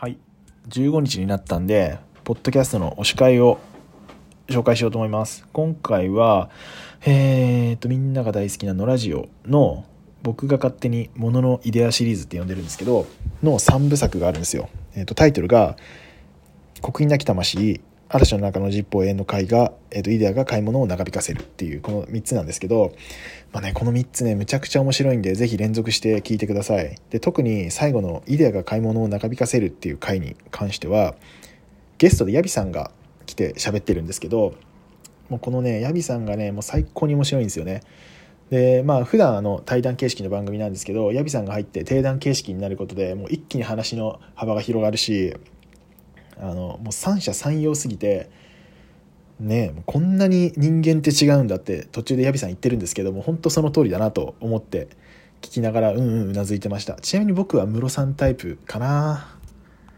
はい。15日になったんでポッドキャストの推し会を紹介しようと思います。今回はえー、とみんなが大好きなのラジオの僕が勝手に「もののイデア」シリーズって呼んでるんですけどの3部作があるんですよ、えー、とタイトルが「刻印なき魂」嵐の中の実法永遠の会が、えー、とイデアが買い物を長引かせるっていうこの3つなんですけど、まあね、この3つねむちゃくちゃ面白いんでぜひ連続して聞いてください。で特に最後のイデアが買い物を長引かせるっていう回に関してはゲストでヤビさんが来て喋ってるんですけどもうこのねヤビさんがねもう最高に面白いんですよね。でまあ普段あの対談形式の番組なんですけどヤビさんが入って定談形式になることでもう一気に話の幅が広がるしあのもう三者三様すぎてねこんなに人間って違うんだって途中でヤビさん言ってるんですけども本当その通りだなと思って聞きながらうんうんうなずいてました。ちなみに僕はムロさんタイプかな。